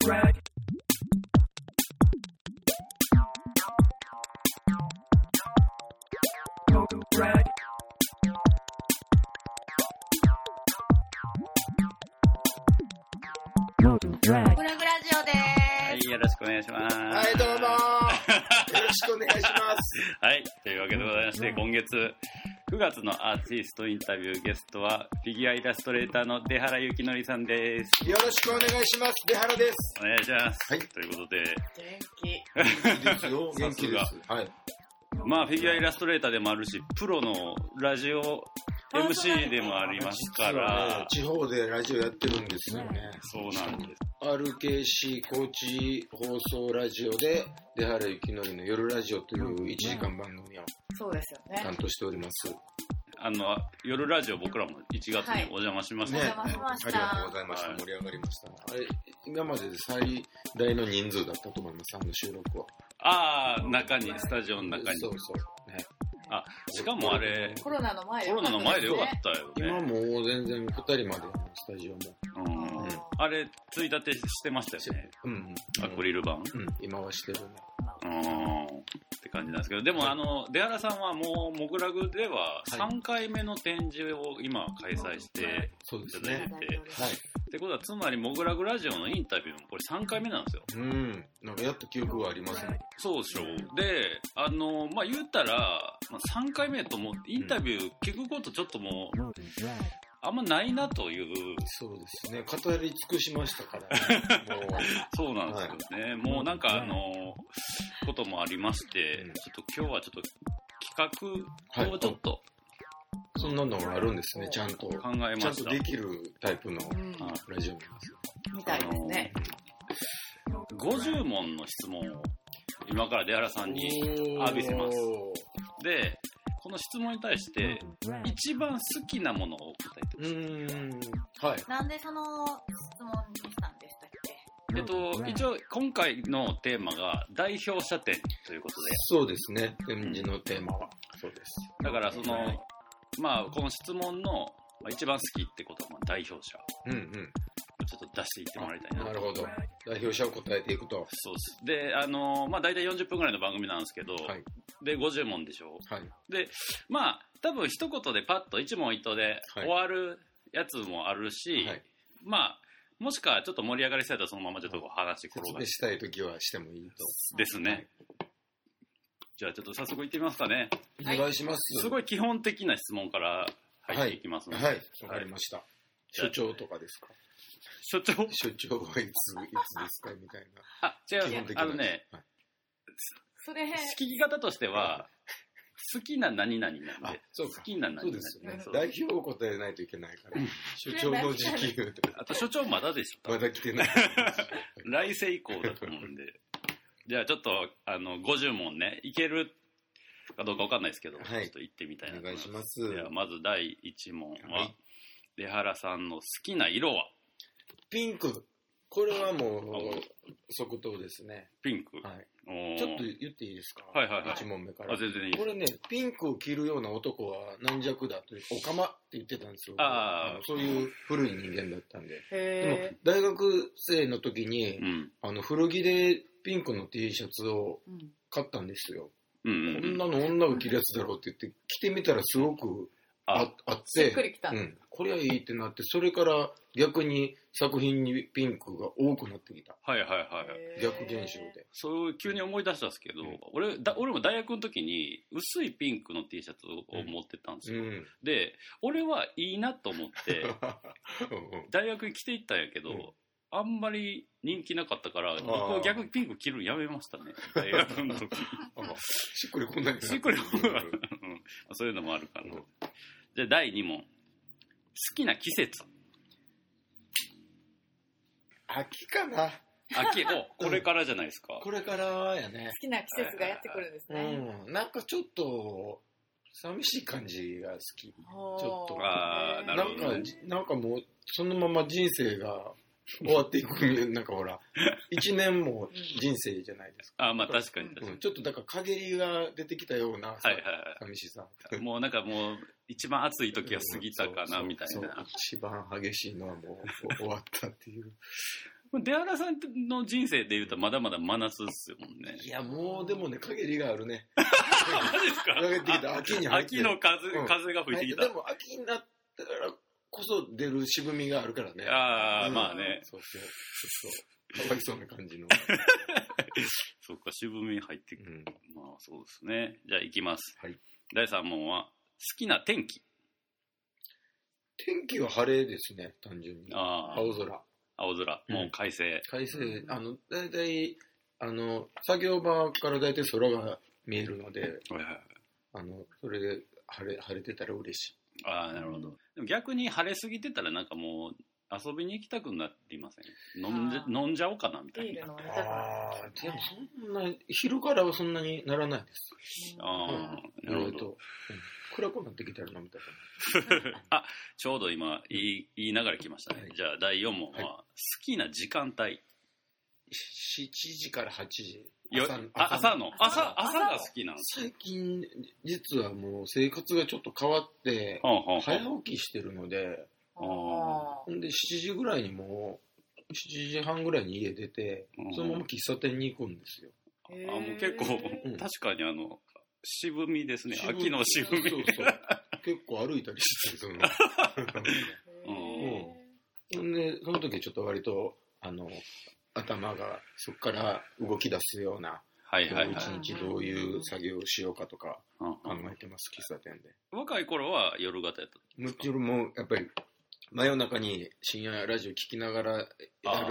ブラグラジオではい、よろしくお願いします。はい、どうもー。よろしくお願いします。はい、というわけでございまして、今月9月のアーティストインタビューゲストは、フィギュアイラストレーターの出原幸則さんです。よろしくお願いします。出原です。お願いします。はいということで、元気。元気ですよ。元気でさす。はい。まあ、フィギュアイラストレーターでもあるし、プロのラジオ MC でもありますからね、、地方でラジオやってるんですよね。そうなんです。RKC 高知放送ラジオで、出原幸則の夜ラジオという1時間番組をそうですよね。担当しております。あの、夜ラジオ僕らも1月にお邪魔しました。お邪魔しましたありがとうございました。はい盛り上がりました。あれ、今までで最大の人数だったと思います、あの収録は。ああ、中に、スタジオの中にそ。うそう。ね、あ、しかもあれ、コロナの前でコロナの前でよかたったよ今ね。もう全然2人までのスタジオも。うんうんあれ、ついたてしてましたよね。うん。アクリル板。うん、今はしてるね。うん。って感じなんですけど、でもあの、出原さんはもう、モグラグでははい3回目の展示を今開催してそうですいただいてね。て、はい。ってことはつまりモグラグラジオのインタビューもこれ3回目なんですよ。うん。なんかやった記憶がありますね。そうでしょう。で、あの、まあ、言ったら、まあ、3回目ともうインタビュー聞くことちょっともう、あんまないなという、そうですね。語り尽くしましたから、ね。もう、そうなんですよね。もうなんかあの、こともありましてうん、ちょっと今日はちょっと企画をちょっとそんなのがあるんですね、ちゃんと。考えまちゃんした。とできるタイプのラジオなんですよ。みたいですね。50問の質問を今から出原さんに浴びせます。で、この質問に対して、一番好きなものを答えてほうしい。ーん。はい。なんでその質問にしたんでしたっけ？えっと、一応今回のテーマが代表者展ということで、そうですね。展示のテーマは。そうです。だからその、まあこの質問のまあ一番好きってことはまあ代表者うんうん。ちょっと出していってもらいたいな。なるほど。代表者を答えていくと。そうです。で、あのまあ大体40分ぐらいの番組なんですけど、はい。で、50問でしょはい。で、まあ多分一言でパッと一問一答ではい終わるやつもあるし、はい。まあ、もしくはちょっと盛り上がりしたいとそのままちょっと話転がし説明したいときはしてもいいと。ですね。じゃあちょっと早速行ってみますかね。お願いします。すごい基本的な質問から入っていきますので、はい。わかりました。所長とかですか？所長所長はいつ、いつですか？みたいな。あ、違うあのね、はいそれ、聞き方としては、好きな何々なんあで、、好好きな何々そうですよねそう。代表を答えないといけないから。所長の時期、あと所長まだでしょまだ来てない。来世以降だと思うんで。じゃあちょっと、あの、50問ね、いけるかどうかわかんないですけど、はいちょっと行ってみたいなお願いと思います。します。ではまず第1問は、はい出原さんの好きな色は？ピンク。これはもう、即答ですね。ピンク？はい。ちょっと言っていいですか？はいはいはい1問目から。あ、全然いいこれね、ピンクを着るような男は軟弱だという、おかまって言ってたんですよ。あーのそういう古い人間だったんで。でもへ、大学生の時に、うん。あの、古着でピンクの T シャツを買ったんですよ。うんうんうん。こんなの女が着るやつだろうって言って、着てみたらすごくああ、あっ、してっくりきた。うん、これはいいってなって、それから逆に作品にピンクが多くなってきた。はいはいはい。逆現象で。そう急に思い出したんですけど、うん。俺だ俺も大学の時に薄いピンクの T シャツを持ってたんですよ、うん。で俺はいいなと思って 大学に着ていったんやけど、うん。あんまり人気なかったからー。僕は逆にピンク着るのやめましたね。大学の時。あしっくりこんなにな。しっくりこん そういうのもあるかな、うんじゃあ第2問好きな季節秋かな。秋おこれからじゃないですか、これからやね好。きな季節がやってくるんですね。うん。なんかちょっと、寂しい感じが好き。ちょっとあーなるほどねか、なんかもう、そのまま人生が終わっていく、なんかほら、一年も人生じゃないですか。あまあ確かに確かに、うんちょっとだから陰りが出てきたような、はいはいは寂しさ。いもうなんかもう一番暑い時は過ぎたかなみたいそうな一番激しいのはもう終わったっていう。出原さんの人生で言うとまだまだ真夏ですよもんね。いや、もうでもね、陰りがあるね。マジですか？秋に秋の風,、うん風が吹いてきた。でも秋になったからこそ出る渋みがあるからね。ああ、うんまあね。そうそう。そう。かわいそうな感じの。そっか、渋み入ってくる。うんまあそうですね。じゃあ行きます。はい第3問は、好きな天気。天気は晴れですね、単純に。ああ、青空。青空、うんもう快晴。快晴、あの、だいたい、あの、作業場からだいたい空が見えるので、はいはいあの、それで晴れ、晴れてたら嬉しい。ああ、なるほど。でも逆に晴れすぎてたらなんかもう遊びに行きたくなりません？飲んじゃ飲んじゃおうかなみたいな。ああ、でもそんな、昼からはそんなにならないです。ああ、うんなるほど。暗くなってきたら飲みたく ちょうど今言い言いながら来ましたね。はいじゃあ第4問は、は好きな時間帯。なる。7時から8時。よあ朝の。朝朝朝が好きなんです最近、実はもう生活がちょっと変わって、はあはあはあ早起きしてるので、あほんで7時ぐらいにもう、7時半ぐらいに家出てうん、そのまま喫茶店に行くんですよ。あもう結構、うん。確かにあの渋みですね。渋秋の渋み。そうそう。結構歩いたりして、その。ほんで、その時ちょっと割と、あの、頭がそこから動き出すような、はいはいはい。一日どういう作業をしようかとかうん。考えてます、喫茶店で。若い頃は夜型やったもちろんもう、やっぱり、真夜中に深夜ラジオ聞きながらや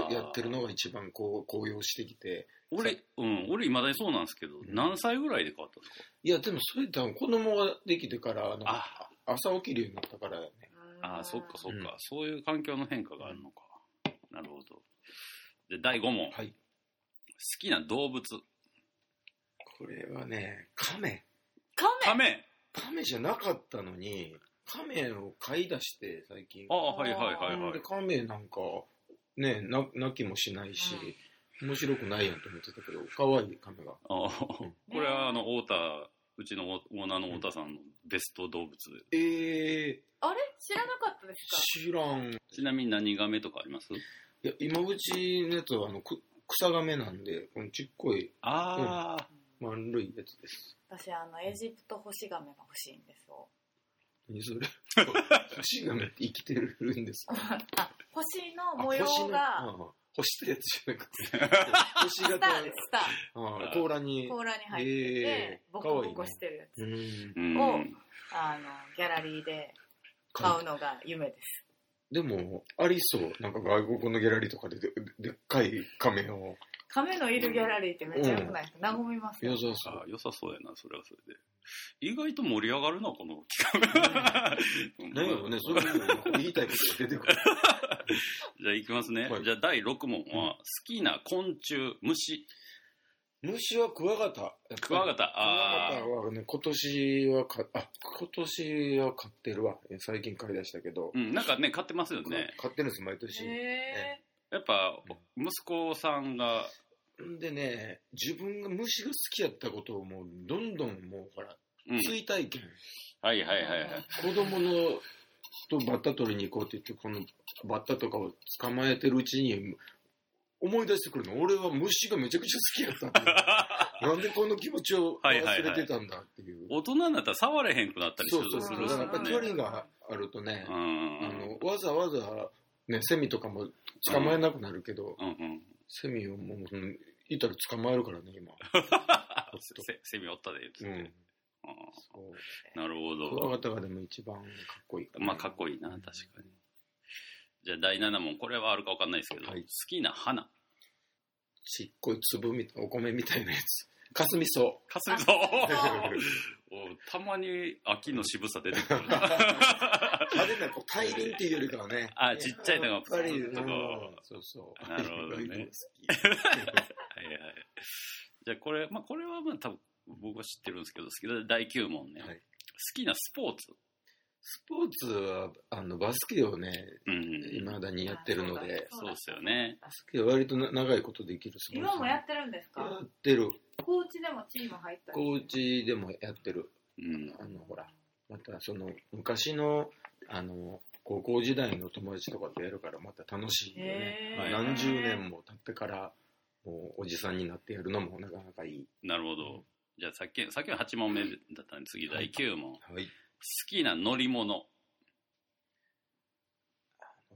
るやってるのが一番こう高揚してきて、俺うん俺いまだにそうなんですけど、ん。何歳ぐらいで変わったんですか？いや、でもそれ多分子供ができてから、あ朝起きるようになったからやね。あそっかそっか、うん。そういう環境の変化があるのか、なるほどで第5問、好はい。きな動物。これはね、亀。カカメメ亀じゃなかったのに、亀を飼い出して、最近。ああはいはいはいはい。で、亀なんか、ね、な泣きもしないし、面白くないやんと思ってたけど、可愛い亀が。ああ。これはあの太田うちのオーナーの太田さんのベスト動物。で、えあれ？知らなかったですか？ー、知らん。いちなみに何ガメとかあります？や、今うちのやつは、あの、く草亀なんで、このちっこいああ、丸いやつです。私あのエジプト干し亀が欲しいんですよ。何それ？星亀って生きてるんですか？あ星のあ模様星のがああ干したやつじゃなくて、星スタ型ーですスタああ甲羅に。ー。甲羅に入ってて、えーボコボコしてるやつ、うん。うん。をあのギャラリーで買うのが夢ですでも、ありそう。なんか外国のギャラリーとかでででっかい亀を。亀のいるギャラリーってめっちゃ良くないですか、和みますよ良さそう。あ良さそうやなそれはそれで。意外と盛り上がるなこの。企画何やろね、そういうの。言いたいことが出てくる。じゃあいきますね、はい。じゃあ第6問は、好きな昆虫虫虫はクワガタ。クワガタクワあガタはね、今年はか、あ、今年は買ってるわ。え最近買い出したけど。うんなんかね買ってますよね買ってるんです、毎年。へやっぱ息子さんがんでね、自分が虫が好きやったことをもう、どんどんもう、ほら、うん追体験。はいはいはいはい子供のとバッタ取りに行こうって言って、このバッタとかを捕まえてるうちに、思い出してくるの。俺は虫がめちゃくちゃ好きやったっていう。なんでこの気持ちを忘れてたんだっていう。大人になったら触れへんくなったりするそうそうそう。だからやっぱりね距離があるとね、うんあのわざわざ、ね、セミとかも捕まえなくなるけど、うんうんセミをもう、そのいたら捕まえるからね、今。せセミおったで言ってて、うん。なるほクワどガタがでも一番かっこいいかなまあかっこいいな確かにじゃあ第7問これはあるか分かんないですけど、はい。好きな花。ちっこい粒みお米みたいなやつ。かすみそ。かすみそ。たまに秋の渋さ出てくるな。派手なこう大輪っていうよりかはね。あちっちゃいのがやっぱり、プツッとそう。そう。なるほどね。好き。はいはいじゃあこれまあこれはまあ多分僕は知ってるんですけど好きな第9問ね、はい。好きなスポーツスポーツは、あの、バスケをね、うん未だにやってるので、そうですよねバスケは割とな長いことできるスポーツ。今もやってるんですやかってる。コーチでもチーム入ったりコーチでもやってる。うんあの、ほら、またその、昔の、あの、高校時代の友達とかとやるからまた楽しいよね。何十年も経ってから、もうおじさんになってやるのもなかなかいい。なるほど。じゃあさっき、さっきは8問目だったんで、次第9問。好はい。きな乗り物。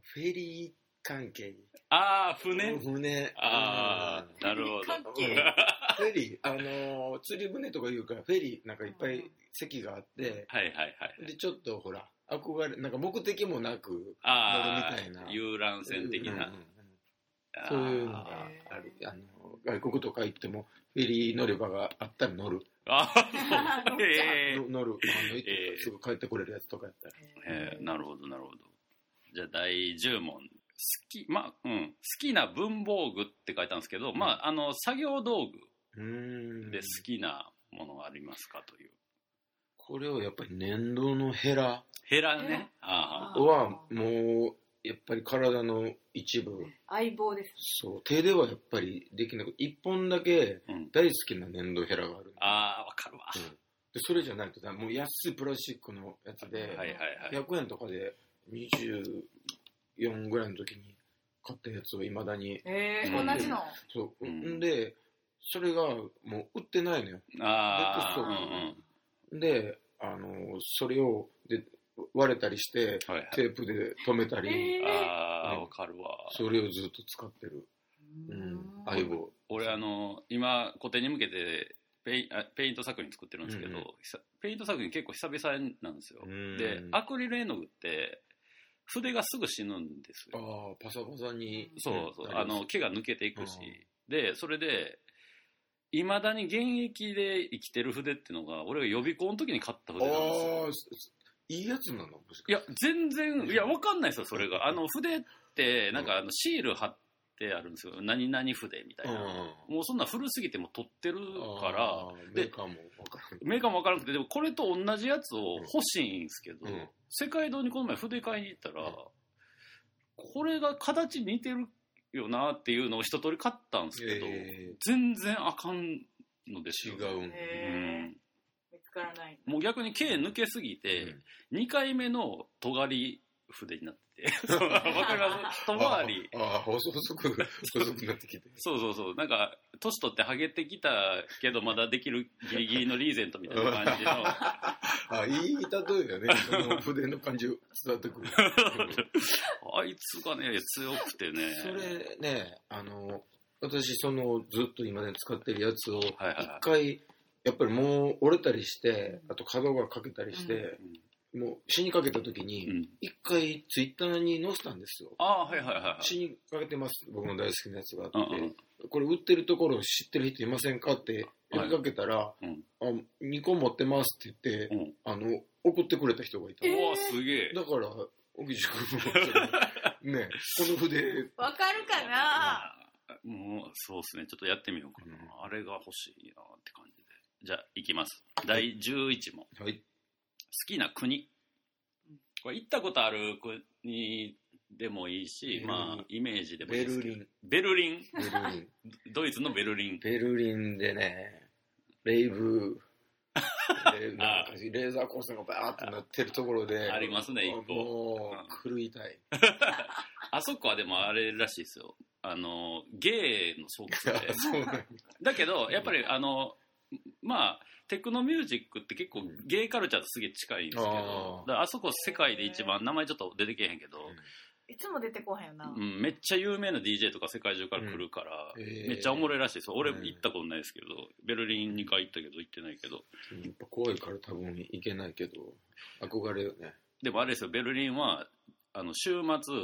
フェリー関係。ああ、船？船。ああ、なるほど。フェリー、あのー釣り船とか言うから、フェリーなんかいっぱい席があって、はいはいはい。で、ちょっとほら、憧れ、なんか目的もなく、ああ乗るみたいな遊覧船的なうんうん。うんそういうのがある。あの、外国とか行っても、フェリー乗り場があったら乗る。ああ、えの乗る。あの、行ってえーすぐ帰ってくれるやつとかやったら。えーなるほどなるほど。じゃあ第10問。好き、まあ、うん。好きな文房具って書いたんですけど、まあ、あの、作業道具うーん。で好きなものがありますかという。これはやっぱり粘土のヘラヘラね。ああ。は、もう、やっぱり体の一部。相棒です。そう、手ではやっぱりできなく一本だけうん。大好きな粘土ヘラがある。ああ、わかるわ。うんでそれじゃないとだ、もう安いプラスチックのやつで、はいはいはい。100円とかで24ぐらいの時に買ったやつをいまだに、えうんー、同じの。そう、うんんで、それがもう売ってないのよ。ああ、そううんうん。で、あの、それをで割れたりして、はいはい。テープで留めたり、えー。ああ、わかるわ。それをずっと使ってる。うん、相棒。俺あの今個展に向けてペイあペイント作品作ってるんですけど、うんうん。ペイント作品結構久々なんですよ、うん。でアクリル絵の具って筆がすぐ死ぬんですあよ。あ、パサパサに。そうそう。あの毛が抜けていくし、うん。でそれでいまだに現役で生きてる筆っていうのが俺が予備校の時に買った筆なんですよ。ああ、すいいやつなの？もしかして。いや全然いやわかんないですよそれが。あの筆ってなんかあのシール貼ってあるんですよ。何々筆みたいな、もうそんな古すぎても取ってるから。メーカーもわからん。メーカーもわからなくて、でもこれと同じやつを欲しいんですけど、うん。世界堂にこの前筆買いに行ったら、うん。これが形似てるよなっていうのを一通り買ったんですけど、え全然あかんのですよ。ー違うんだ。へー見つからない。もう逆に毛抜けすぎて、2回目の尖り筆になってて、そうわかります？一回り。ああ、細く、細くなってきて。そうそうそう。なんか、年取ってハゲてきたけど、まだできるギリギリのリーゼントみたいな感じの。あいい例えよね。その筆の感じ伝わってくる。あいつがね、強くてね。それね、あの、私、その、ずっと今ね、使ってるやつを、一はいはいはい回、やっぱりもう折れたりして、あと角がかけたりして、もう死にかけた時うに、ん。一回ツイッターに載せたんですよ。ああ、はいはいはい。死にかけてます、僕の大好きなやつがあって、これ売ってるところ知ってる人いませんかって呼びかけたら、うんあ2個持ってますって言って、うんあの、送ってくれた人がいた。えーうわ、すげえ。だから、沖地君もね、この筆、わかるかな？もう、そうですね。ちょっとやってみようかな。うんあれが欲しいなって感じで。じゃあ、いきます。第11問。好はい。きな国。これ行ったことある国でもいいし、まあ、イメージでもいいベですけど。ルリン。ベルリン？ベルリン。ドイツのベルリン。ベルリンでね、レイブ、レーザー光線がバーってなってるところで、ありますね一個狂いたい。あそこはでもあれらしいですよ。あの、ゲイの巣窟で。だけど、やっぱりあの、まあ、テクノミュージックって結構ゲイカルチャーとすげえ近いんですけど、あそこ世界で一番、名前ちょっと出てけへんけど、いつも出てこへんよな。うん、めっちゃ有名な DJ とか世界中から来るから、うんめっちゃおもろいらしいですよ。俺うん行ったことないですけど、ベルリン2回行ったけど行ってないけど。やっぱ怖いから多分いけないけど、憧れよね。でもあれですよ、ベルリンは、あの、週末、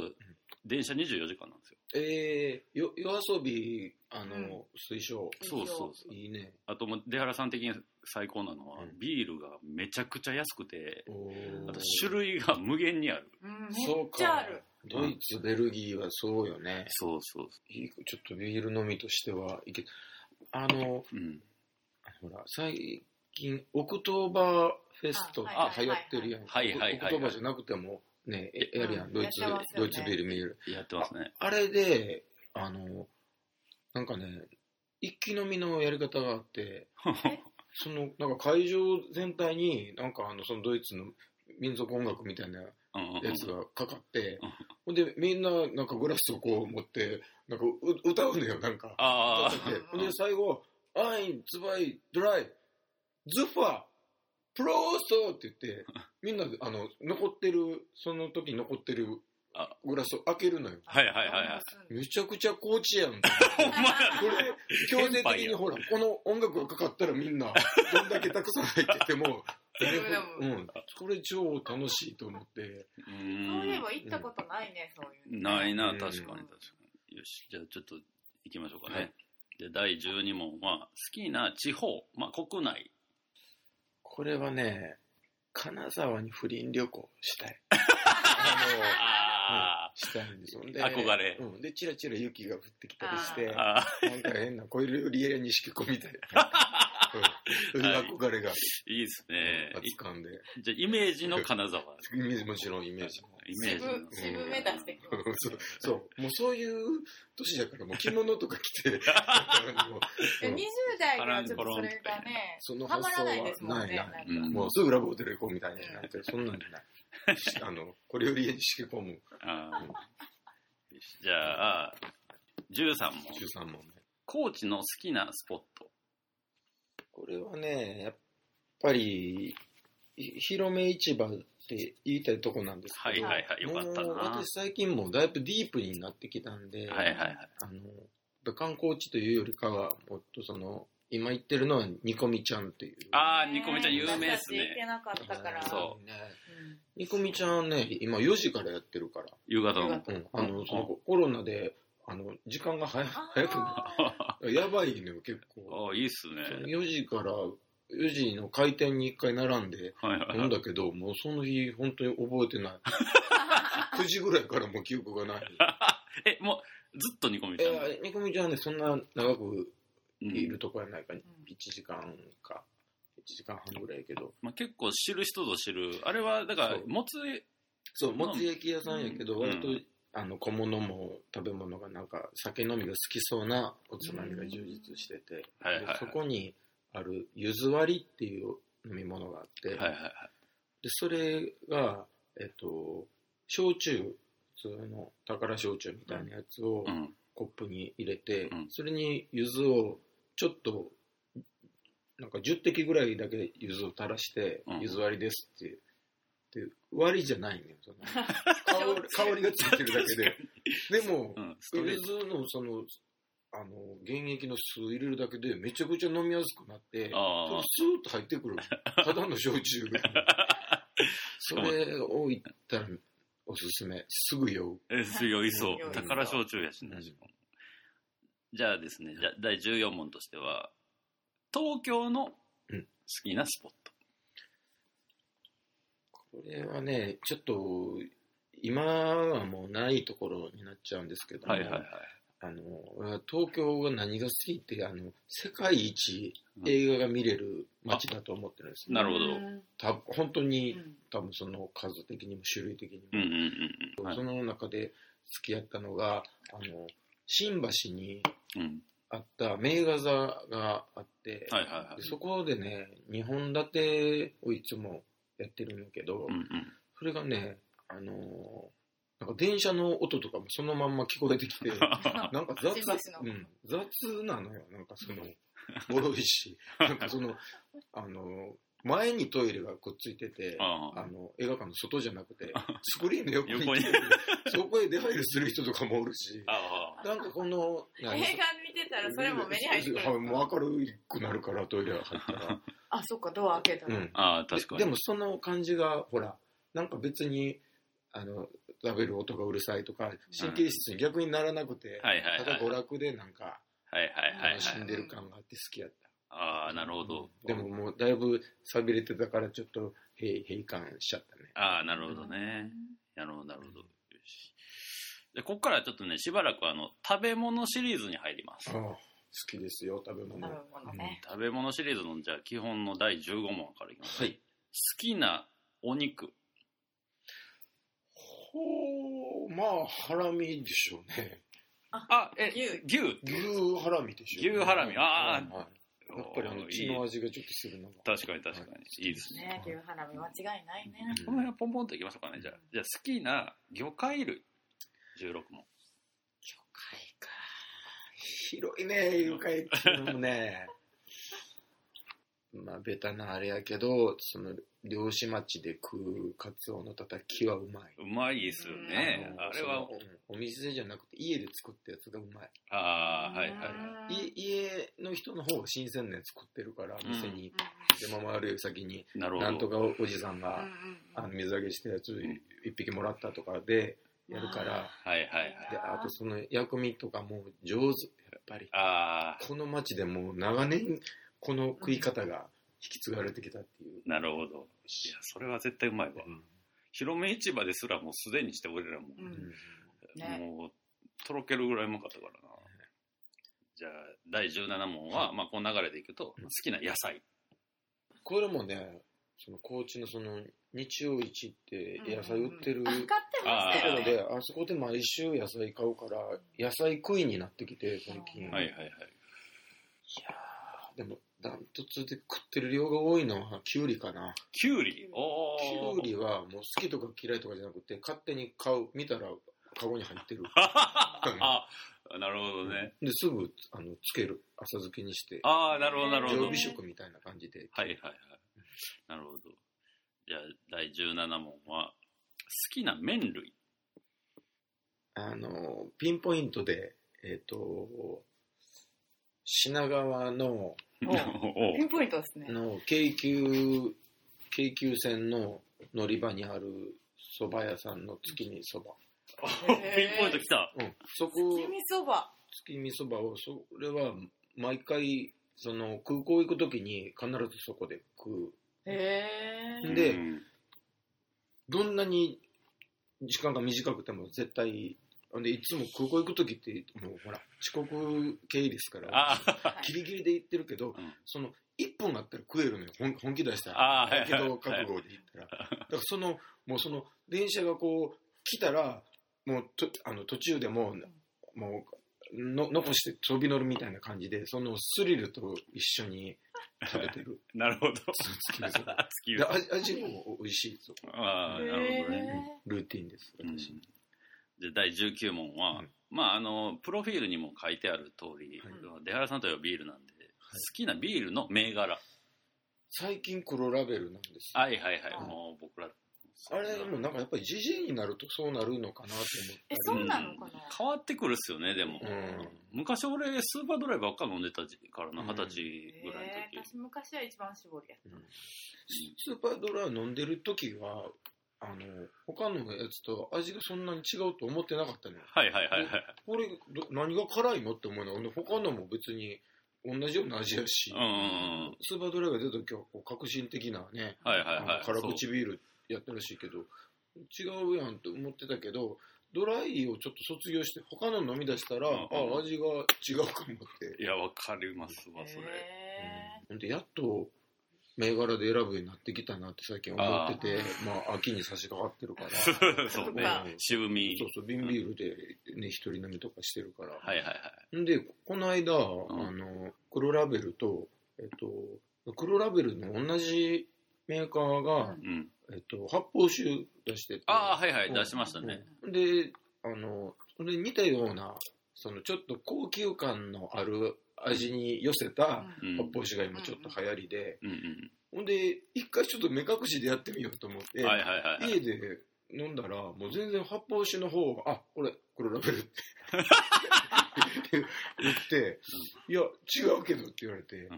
電車24時間なんですよ。えー、よ夜遊び、あの、うん推奨。そうそうそう。いいね。あともう出原さん的に最高なのは、うんビールがめちゃくちゃ安くて、あと種類が無限にある。うん、めそうっちゃある。ドイツ、ベルギーはそうよね。そうそういいちょっとビール飲みとしてはいけ、あの、うん。ほら、最近、オクトーバーフェストあって流行ってるやん。はいはいはいはいオクトーバーじゃなくても、ね、えやるやん、うんドイツ、やってますよねドイツビール見る。やってますね。あれで、あの、なんかね、一気飲みのやり方があって、その、なんか会場全体に、なんかあの、そのドイツの民族音楽みたいなうんうんやつがかかってうん、ほんで、みんな、なんかグラスをこう持って、なんかう歌うのよ、なんか。あ歌ってほんで、最後、 ein, zwei, drei, g'suffa, Prost って言って、みんなで、あの、残ってる、その時に残ってるあグラスを空けるのよ。はいはいはいはい。めちゃくちゃコーチやん。こ ほんまやれ、強制的にほら、この音楽がかかったらみんな、どんだけたくさん入ってても、うん、それ超楽しいと思って、うそういえば行ったことないね、そういうの。ないな、うん確かに確かに。よし、じゃあちょっと行きましょうかね。はいで、第12問は、好きな地方、まあ国内。これはね、金沢に不倫旅行したい。あしたいんですよ。で憧れうん。で、チラチラ雪が降ってきたりして、あ、あなんか変なコイルよりエレにしき込みたいな。うんそういう憧れが、いいですね。熱感で。じゃあイメージの金沢。イメージ、もちろんイメージも。イメージの。渋渋め出して。そうそう。もうそういう年だから、もう着物とか着て、あのえ20代ではちょっとそれがね、そのはまらないですもんね。もうすぐラブホテル行こうみたいになって、そんなんじゃない。あの、これよりしき込むじゃあ、13問。13問目。高知の好きなスポット。これはね、やっぱり、ひ広め市場って言いたいとこなんですけど、はいはいはい。よかったもうな。私最近もうだいぶディープになってきたんで、はいはいはい。あの、観光地というよりかは、もっとその、今言ってるのは煮込みちゃんっていう。あー、ニコミちゃん有名っす私たち行けね。なかったから。そね。うん煮込みちゃんね、今4時からやってるから。夕方の。夕方うん。あの、そのコロナで、あの、時間が早早くな。やばいのよ、結構。あいいっすね。その4時から、4時の開店に1回並んで。飲んだけど、もうその日本当に覚えてない。9時ぐらいからもう記憶がない。え、もう、ずっと煮込みいちゃん。や、煮込みちゃんはね、そんな長くうんいるとこやないか、1時間か、1時間半ぐらいやけど。まあ、結構知る人ぞ知る。あれは、だからもつ、そう、もつ焼き屋さんやけど、うん割と、あの、小物も食べ物がなんか、酒飲みが好きそうなおつまみが充実してて、はいはいはいでそこにある、ゆず割りっていう飲み物があって、はいはいはい。で、それが、えっと、焼酎、普通の宝焼酎みたいなやつをうん。コップに入れて、うんそれに柚子をちょっと、なんか10滴ぐらいだけ柚子を垂らして、うん柚子割りですって、で割りじゃないのよ。その 香り香りがついてるだけで。でもう、ん。ストレ柚ート。子のその、あの、原液の酢を入れるだけでめちゃくちゃ飲みやすくなって、ああ。スーッと入ってくる。ただの焼酎が。それを言ったらおすすめ。すぐ酔う。え、強いそう酔い。そう宝焼酎やしねうん。じゃあですね、じゃあ第14問としては、東京の好うんきなスポット。これはね、ちょっと、今はもうないところになっちゃうんですけども、はいはいはい。あの、東京が何が好きって、あの、世界一映画が見れる街だと思ってるんですよ、なるほどうんた本当にうん多分その数的にも種類的にも。うんうんうんうん。はいその中で好きやったのが、あの、新橋にうん。あった名画座があって、はいはいはいで。そこでね、2本立てをいつもやってるんだけど、うんうん。それがね、あのーなんか電車の音とかもそのまんま聞こえてきて、なんか雑うん、雑なのよ。なんかその、ボロいし、なんかその、あのー前にトイレがくっついてて、あの、映画館の外じゃなくて、スクリーンの横に横にそこへ出入りする人とかもおるし、ああ。なんかこの、映画見てたらそれも目に入ってくる。はいもう明るくなるから、トイレ入ったら。あ、そっか、ドア開けたら。うん。ああ、確かに。ででもその感じが、ほら、なんか別に、あの、食べる音がうるさいとか、神経質に逆にならなくて、ただ娯楽でなんか、はいはいはいはい。楽しんでる感があって好きやった。ああ、なるほど。でももうだいぶ寂れてたからちょっと閉閉館しちゃったね。ああ、なるほどね。なるほど、なるほど。よし。で、ここからちょっとね、しばらくあの、食べ物シリーズに入ります。ああ好きですよ、食べ物。食べ物ね。食べ物シリーズの、じゃあ、基本の第15問からいきます。はい。好きなお肉。ほう、まあ、ハラミでしょうね。あ、え、牛牛。牛ハラミでしょう、牛ハラミああはいはいやっぱりあの血の味がちょっとするのが。確かに確かに。いいですね。ね、牛花火間違いないね。この辺はポンポンといきましょうかね。じゃあ、じゃあ好きな魚介類。16問。魚介か。広いね、魚介っていうのもね。まあ、ベタなあれやけど、その、漁師町で食うカツオのたたきはうまい。うまいですよね。のあれはそ、のうんお店じゃなくて家で作ったやつがうまい。ああ、はいはい。家家の人の方が新鮮なやつ作ってるから、うん店に出回る先に、なるほど。なんとかおじさんが、あの水揚げしたやつ一匹もらったとかでやるから、はいはいはい。であとその薬味とかも上手やっぱりあこの町でもう長年この食い方が引き継がれてきたっていう、あ、なるほど。いや、それは絶対うまいわ。広め市場ですらもうすでにして俺らも、うんうんねもう、とろけるぐらいうまかったからな。じゃあ、第17問は、まあ、この流れでいくと、うん好きな野菜。これもねその高知のその日曜市って野菜売ってるあ買ってましたよね。ところで、あそこで毎週野菜買うから野菜食いになってきて最近、はいはいはい。いやーでもダントツで食ってる量が多いのはキュウリかなきゅうり。おー。キュウリはもう好きとか嫌いとかじゃなくて勝手に買う見たらカゴに入ってる あ、なるほどね。ですぐあのつける浅漬けにしてああ、なるほどなるほど。常備はい食みたいな感じではいはい。なるほど。じゃあ、第17問は、好きな麺類。あのピンポイントでえっ、と品川の ピンポイントですね。の京急京急線の乗り場にある蕎麦屋さんの月見そば、ピンポイント来た。うん、そこ月見そば。月見そばをそれは毎回その空港行く時に必ずそこで食うへえ。でうんどんなに時間が短くても絶対でいつも空港行く時ってもうほら遅刻経理ですからギリギリで行ってるけど、ん。その1分あったら食えるのよ本本気出したあーはいらだけど覚悟で行ったら、だからそのもうその電車がこう来たらもうとあの途中でもうもうの残して飛び乗るみたいな感じでそのスリルと一緒に食べてる。なるほど。月 味味も美味しいですああ、なるほどね。ルーティンですうん私、じゃあ第19問は、うん。まああのプロフィールにも書いてある通り、はい。出原さんといえばビールなんで、好きなビールの銘柄。最近黒ラベルなんですよ。はいはいはい、はい。もう僕ら。あれもなんかやっぱりじじいになるとそうなるのかなと思ったえ、りそうなのかな？変わってくるっすよねでも、うん。昔俺スーパードライばっか飲んでたからなうん。二十歳ぐらいの時、えー私昔は一番搾りやった。スーパードライ飲んでる時はあの他のやつと味がそんなに違うと思ってなかったのよ。はいはいはいはい。これど何が辛いのって思うの？ほ他のも別に同じような味やし、うんうんうんスーパードライが出た時はこう革新的なね、はいはいはい。あの辛口ビールやったらしいけど違うやんと思ってたけどドライをちょっと卒業して他の飲み出したら、うんあ味が違うかもって。いやわかりますわそれ、へほんでやっと銘柄で選ぶようになってきたなって最近思っててまあ秋に差し掛かってるから。そうね。渋み。そうそう瓶ビールでね一人飲みとかしてるから、はいはいはい。んでこの間、ん。あの黒ラベルとえっと黒ラベルの同じメーカーが、えっと、発泡酒出してて。ああはいはいうん出しましたね、うん。であのそれ似たようなそのちょっと高級感のある味に寄せたうん。発泡酒が今ちょっと流行りで、うん。うんほんで一回ちょっと目隠しでやってみようと思って、はいはいはいはい。家で飲んだらもう全然発泡酒の方があこれ黒ラベルって。言って「いや違うけど」って言われて。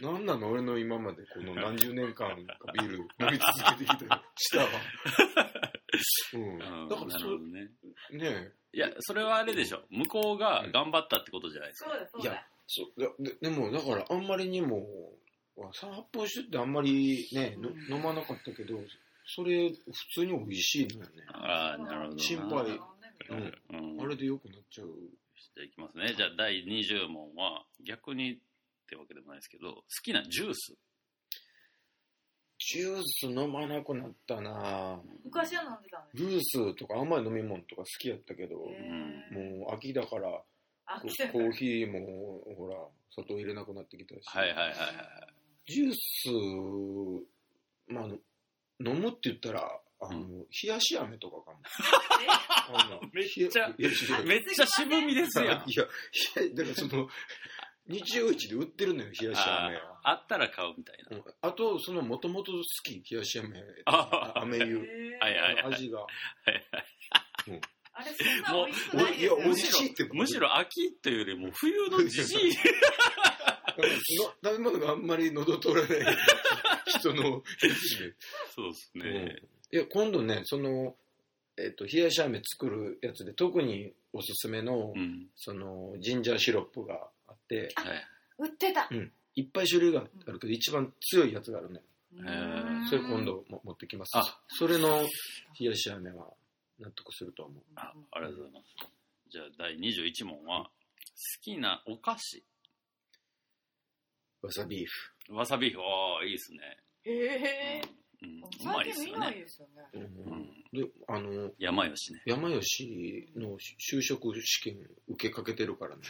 なんなの？俺の今までこの何十年間かビール 飲み続けてきた舌は。うん。うんだからそね。ねいやそれはあれでしょ。向こうが頑張ったってことじゃないですか、そうだそうだ。そう。ででもだからあんまりにも発泡酒ってあんまりね、のうん。飲まなかったけどそれ普通に美味しいのよね。ああなるほどな。心配。うん。あれで良くなっちゃう。じゃあいきますね。じゃあ第20問は逆にってわけでもないですけど好きなジュース。ジュース飲まなくなったな。昔は飲んでたんですジュースとか甘い飲み物とか好きやったけど、もう秋だからコーヒーもほら砂糖入れなくなってきたし、はいはいはいはい。ジュースまあ飲むって言ったらあの、う冷やし飴とかかも めっちゃめっちゃ渋みですやん。いや、だからその、日曜市で売ってるのよ、冷やし飴は。あったら買うみたいな。うんあと、その、もともと好き、冷やし飴。あ飴湯。えーはいはいはい味が。あれそんな美味しくおないってむしろ秋というよりも冬のじじい。の食べ物があんまり喉取らない人の。そうですね。いや、今度ね、その、えっ、と、冷やし飴作るやつで、特におすすめの、うん。その、ジンジャーシロップがあって、はい。売ってたいっぱい種類があるけど、一番強いやつがあるのよ。ーそれ今度も持ってきます。あそれの冷やし飴は納得すると思う。あありがとうございます。じゃあ、第21問は、好きなお菓子。わさビーフ。わさビーフ。ああ、いいですね。へえうん、うまい。ですよねうん。で、あの、山吉ね。山吉の就職試験受けかけてるからね。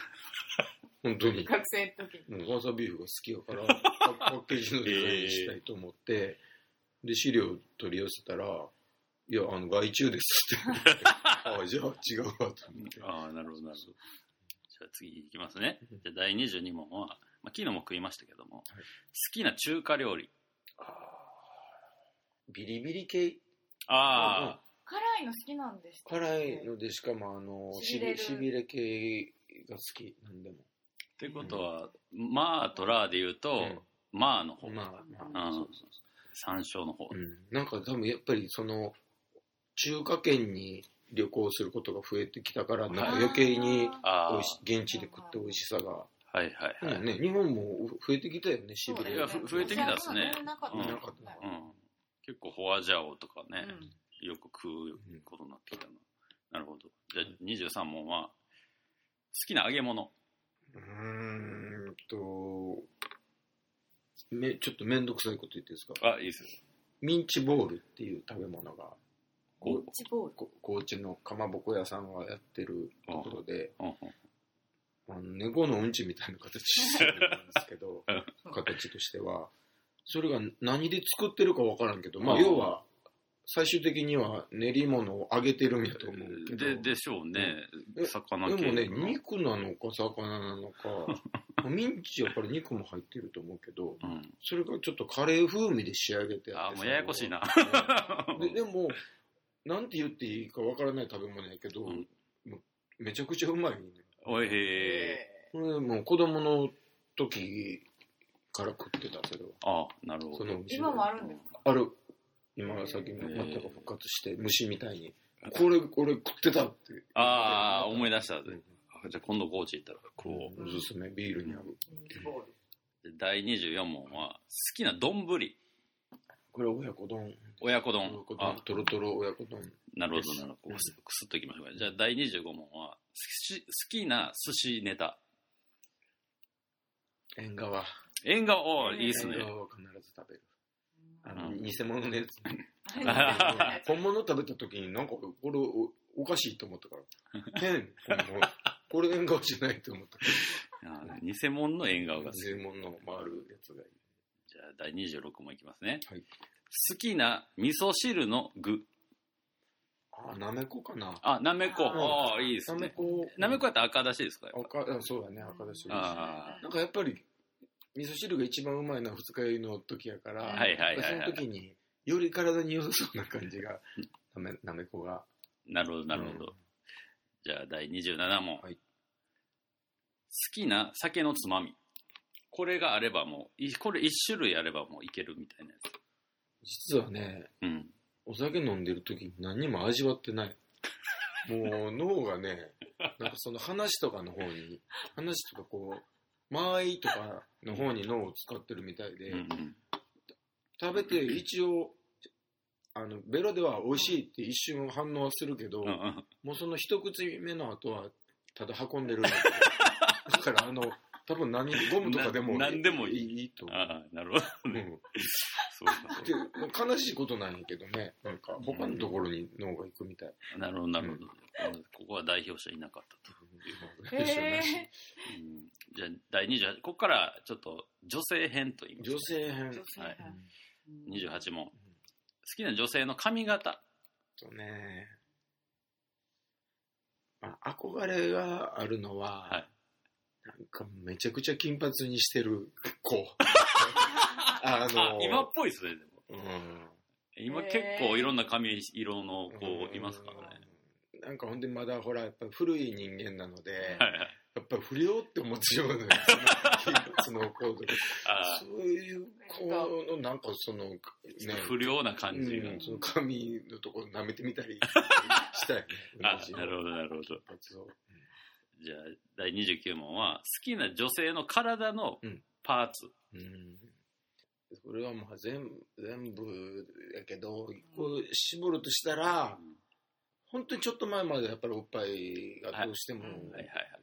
本当に。学生の時にうんわさビーフが好きやから、パ パッケージのデザインしたいと思って、で、資料取り寄せたら、いや、あの、外注ですって言って。あ あ、じゃあ違うわと思って。ああ、なるほど、なるほど。じゃあ次いきますね。じゃあ第22問は、まあ、昨日も食いましたけども、好きな中華料理。ビリビリ系あ辛いの好きなんです辛いのでしかもあのししびしびれ系が好きなんでもあ、ってことは、まあとラーで言うと、まあの方。まあまあ、うんそうそう山椒の方。うん、なんか多分やっぱりその中華圏に旅行することが増えてきたからなんか余計にああ美味し現地で食って美味しさが、はいはいはい。うんね、日本も増えてきたよねしびれいやふ増えてきたっすね。なかったうん。結構フォアジャオとかね、うん。よく食うことになってきたな。なるほど。じゃあ23問は、好きな揚げ物。うーんとめちょっと面倒くさいこと言っていいですか？あ、いいですよ。ミンチボールっていう食べ物がチボール。こ高知のかまぼこ屋さんがやってるところで、うんうん。あの猫のうんちみたいな形してるんですけどうん。形としては。それが何で作ってるかわからんけど、まあ、うん。要は最終的には練り物を揚げてるんやと思うけど。で、でしょうね。え魚系でもねの肉なのか魚なのか。ミンチやっぱり肉も入ってると思うけどうん。それがちょっとカレー風味で仕上げてあってあもうややこしいな。ででもなんて言っていいかわからない食べ物やけど、うん。もうめちゃくちゃうまいね。おいへえこれもう子供の時から食ってたそれは。あ、なるほど。今もあるんですか？ある。今さっきもまた復活して虫みたいに。これこれ食ってたって。ああ、思い出した。うん。あじゃあ今度高知行ったら食おう。おすすめビールに合う。第24問は、好きな丼。これ親子丼親子親丼。子。あ。丼、とろとろ親子丼。なるほど、なるほど。くす。っといきましょうか。じゃあ第25問は、すし好きな寿司ネタ。縁側。縁側、おーい。いっすね。縁側は必ず食べる。あの、うん。偽物のやつ。あ 本物食べた時になんかこれおおかしいと思ったから。変。本物これ縁側じゃないと思った。偽物の縁側が好き。偽物の回るやつがいい。じゃあ第26問いきますね。はい好きな味噌汁の具。あなめこかなあ、なめこ。うんああ、いいですなめね。こなめこやったら赤だしですか赤あそうだね赤だしあなんかやっぱり味噌汁が一番うまいのは二日酔いの時やから、ははいはいはいそのはい。時により体に良さそうな感じがなめなめこがなるほど、なるほど。じゃあ第27問。はい好きな酒のつまみ。これがあればもう、いこれ一種類あればもういけるみたいなやつ。実はねうん。お酒飲んでる時に何も味わってないもう脳がね なんかその話とかの方に話とかこう間合いとかの方に脳を使ってるみたいで、うんうん。食べて一応あのベロでは美味しいって一瞬反応はするけど、うんうんもうその一口目の後はただ運んでるだけ だからあの多分何ゴムとかでもな何でもいいいいとああ、なるほど。うんそうかで悲しいことなんやけどね。なんか他のところに脳が行くみたい、なるほど、なるほど。ここは代表者いなかったと。いうのが知らないしへうん。じゃあ第28ここからちょっと女性編と言います。女性編。ー女性はい。編うん。28問好きな女性の髪型。とね、まあ、憧れがあるのは、はい。なんかめちゃくちゃ金髪にしてる子 あのあ今っぽいですねでも。うん。今結構いろんな髪色の子いますからね。うん。なんかほんでまだほらやっぱ古い人間なので、はいはい。やっぱ不良って思ってしまうのよ その子とか。あそういう子のなんかそのねー不良な感じが、うん、その髪のとこ舐めてみたり したいねあなるほどなるほど。じゃあ第29問は好きな女性の体のパーツ、うんそれはまあ全部全部やけどこう絞るとしたら本当にちょっと前までやっぱりおっぱいがどうしてもはいはいはい。はい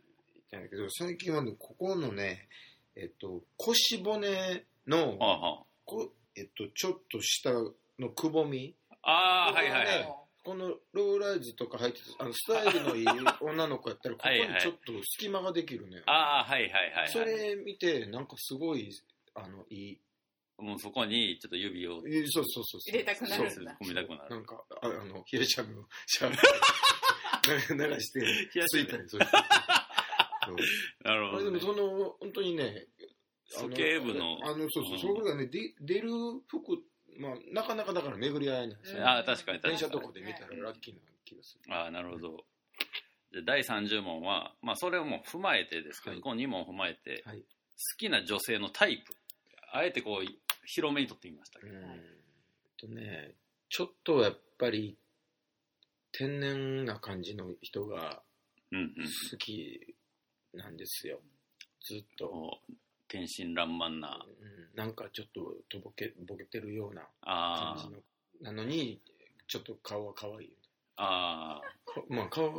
なんだけど最近はねここのねえっと腰骨のあはこえっとちょっと下のくぼみ。ああーはいはいはい。この。ローライズとか入っててあのスタイルのいい女の子やったらここにちょっと隙間ができるのよ。ああはいはいはい、はい、それ見てなんかすごいあのいいもうそこにちょっと指をえそうそうそうそう。入れたくなるんだ。込みたくなる。なんかああの 冷やしゃぶをシャワーで流して冷やしついたりそう。いうそう。なるほど、ね。でも、その本当にねあ鼠径部の。あのそうそう、うん。それがねで出る服まあなかなかだから巡り合いなんですよ、うんああ確かに確かに。電車とかで見たらラッキーな気がする。ああなるほど。じゃあ第30問はまあそれをもう踏まえてですけど、はい。この2問踏まえて、はい。好きな女性のタイプ。あえてこう広めにとってみましたけど、うん。とねちょっとやっぱり天然な感じの人がうんうん。好きなんですよ。ずっと、天真爛漫な。うん、なんかちょっととぼけぼけてるようなあ感じの。なのにちょっと顔は可愛い。ああかまあ顔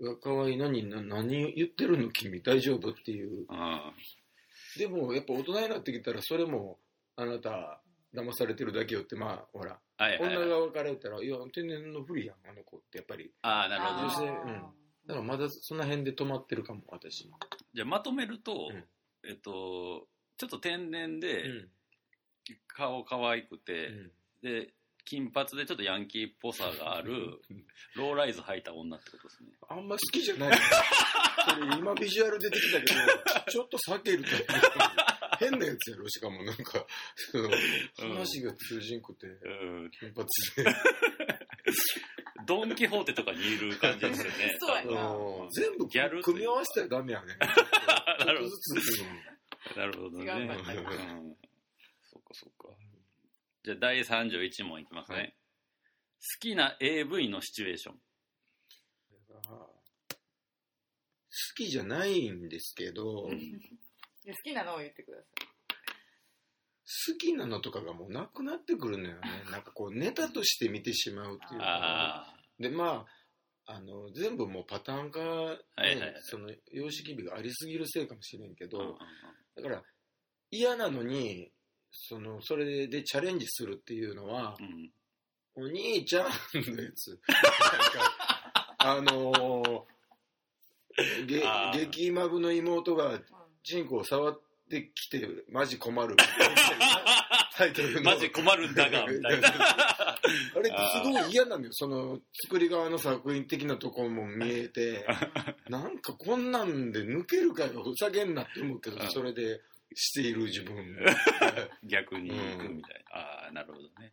が可愛いのにな何言ってるの君大丈夫っていう。あでもやっぱ大人になってきたらそれもあなた騙されてるだけよってまあほら。はいはい、はい、女側から言ったらいや天然の不利やんあの子ってやっぱり。ああなるほど。女性あーうん。だからまだその辺で止まってるかも私も、じゃあまとめると、うん。えっとちょっと天然で、うん。顔可愛くて、うん。で金髪でちょっとヤンキーっぽさがあるローライズ履いた女ってことですね。あんま好きじゃない。それ今ビジュアル出てきたけどちょっと避けると変なやつやろしかもなんか。その話が通じんくて。うん。金髪で。ドン・キホーテとかにいる感じですよね。そうやな。全部ギャル組み合わせたらダメやね。なるほど。ちょっとずつなるほどね。そうかそうか。じゃあ第31問いきますね。はい。好きな AV のシチュエーション。好きじゃないんですけど、好きなのを言ってくださ好きなのとかがもうなくなってくるのよね。なんかこうネタとして見てしまうっていうかあでまああの全部もうパターン化、ねはいはいはい。その様式美がありすぎるせいかもしれんけあ。ど、うんうんうん。だから嫌なのにそのそれでチャレンジするっていうのは、うん。お兄ちゃんのやつ。なんかあのーげあー。激マブの妹がい。うんチンコを触ってきてマジ困る タイトルのマジ困るんだが、みたいな。あれってすごい嫌なんだよその作り側の作品的なところも見えて なんかこんなんで抜けるかよふざけんなって思うけどうんそれでしている自分逆に行くみたいな。ああ、なるほどね。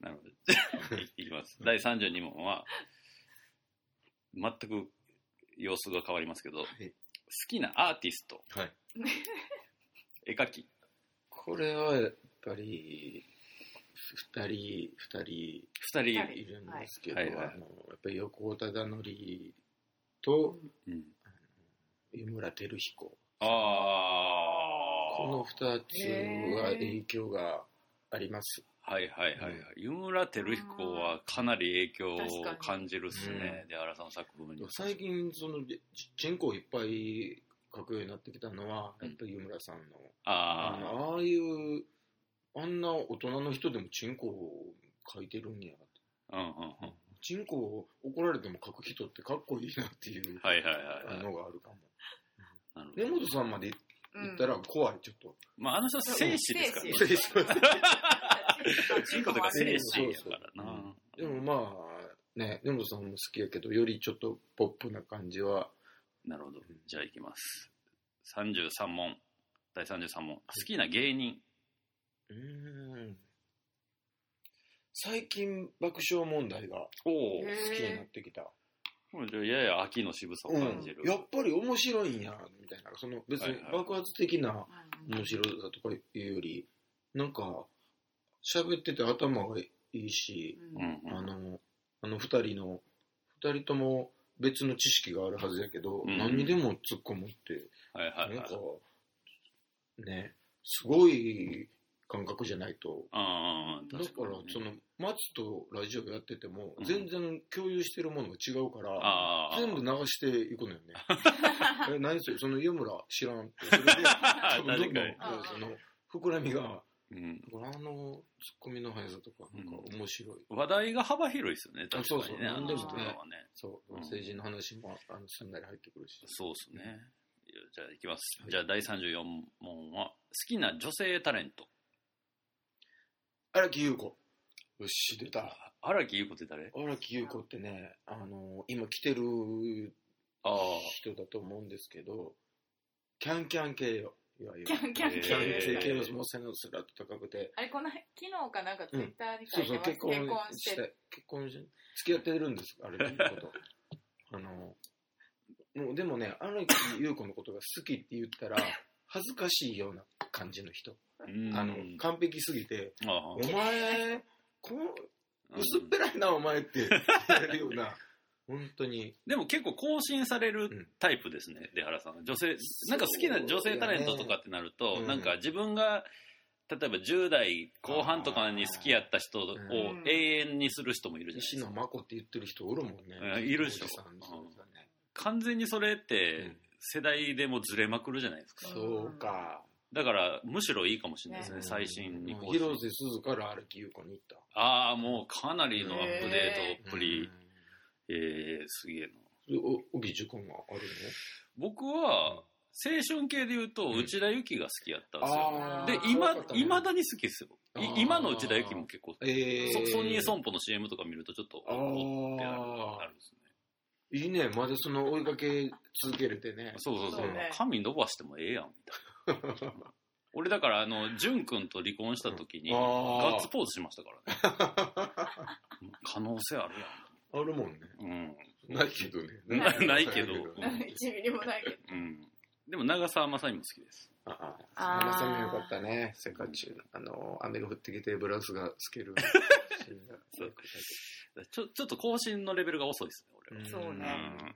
なるほど。いいきます。第32問は、全く様子が変わりますけど、きなアーティスト、はい。絵描き。これはやっぱり2人2人二二人。人いるんですけど、はい。あのやっぱり横尾忠則とうん。井村照彦。ああ。この2つは影響がありますはいはいはいはい。湯村照彦はかなり影響を感じるっすねう。で、原さんの作風に。最近そのちチンコをいっぱい描くようになってきたのはやっぱり湯村さんの、ああのああいうあんな大人の人でもチンコを描いてるんやあ。うんうんうん。チンコを怒られても書く人ってかっこいいなっていうはいはいはいはい。のがあるかも。なるほど根本さんまで言ったら怖い、ちょっと。まあ、あの人は生死ですからね。生失礼しますチンコとか生死やからな。でもまあ、ね、根本さんも好きやけど、よりちょっとポップな感じは。なるほど。じゃあいきます。33問。第33問。好きな芸人。うーん。最近爆笑問題がおおへ。好きになってきた。じゃあやや秋の渋さを感じる。やっぱり面白いんや、みたいな。その別に爆発的なうん面白さとかいうより、なんか、喋ってて頭がいいし、うんうん。あの、あの二人の、二人とも別の知識があるはずやけど、うん何にでも突っ込むって、はいはいはいなんか。、ね、すごい感覚じゃないと。ああ、だから確かにね、その、松とラジオやっててもうん、全然共有してるものが違うから、ああ。全部流していくのよね。え、何それ？その湯村知らんって。それで、多分どんどん確かにその、膨らみが、うん。だからあの、ツッコミの速さとか、なんか面白い。話題が幅広いですよね、確かにね。そうそう何でもね。そう、うん政治の話も、あの、すんなり入ってくるし。そうですね。じゃあいきます。はいじゃあ第34問は、好きな女性タレント。荒木優子。よし、出た。荒木優子って誰？荒木優子ってね、あの、今来てるああ。人だと思うんですけど、キャンキャン系よ。いわゆる。キャンキャンえーキャン系もう背のスラッと高くて、あれこの昨日かなんかツイッターに書そうそう、いてます、結婚結婚ししてて、結婚し、付き合ってるんです、荒木優子と。あの、もうでもね、荒木優子のことが好きって言ったら、恥ずかしいような感じの人。うんあの、完璧すぎて、お前、こう、薄っうんぺらいな、お前って言われるような、本当に。でも結構更新されるタイプですね、出原さん。女性、なんか好きな女性タレントとかってなると、うんなんか自分が、例えば10代後半とかに好きやった人をうん永遠にする人もいるじゃないで西すか。野真子って言ってる人おるもんねうん。いるでしょね完全にそれっうてん世代でもずれまくるじゃないですか。そうか。だからむしろいいかもしれないですね、ね最新にもう広瀬すずから荒木優子に行った。ああ、もうかなりのアップデートっぷり。うんえー、すげえな。帯塾がある僕は、青春系で言うと、うん内田有紀が好きやったんのですよ。あーで、いまだに好きですよ。今の内田有紀も結構、えー、ソソニー損保の CM とか見るとちょっと、あーおってなるんですね。いいね、まだその追いかけ続けれてね。そうそうそうそうね。髪伸ばしてもええやん、みたいな。俺だから、あの、淳君と離婚した時に、ガッツポーズしましたからね。可能性あるあるもんね。やん。ないけどね。なないけどうん1ミリもないけど。うん。うん。でも、長澤まさみも好きです。ああ、あー花さんもよかったね。世界中、あの、雨が降ってきてブラウスが透けるちょ、ちょっと更新のレベルが遅いですね、俺は。んそうね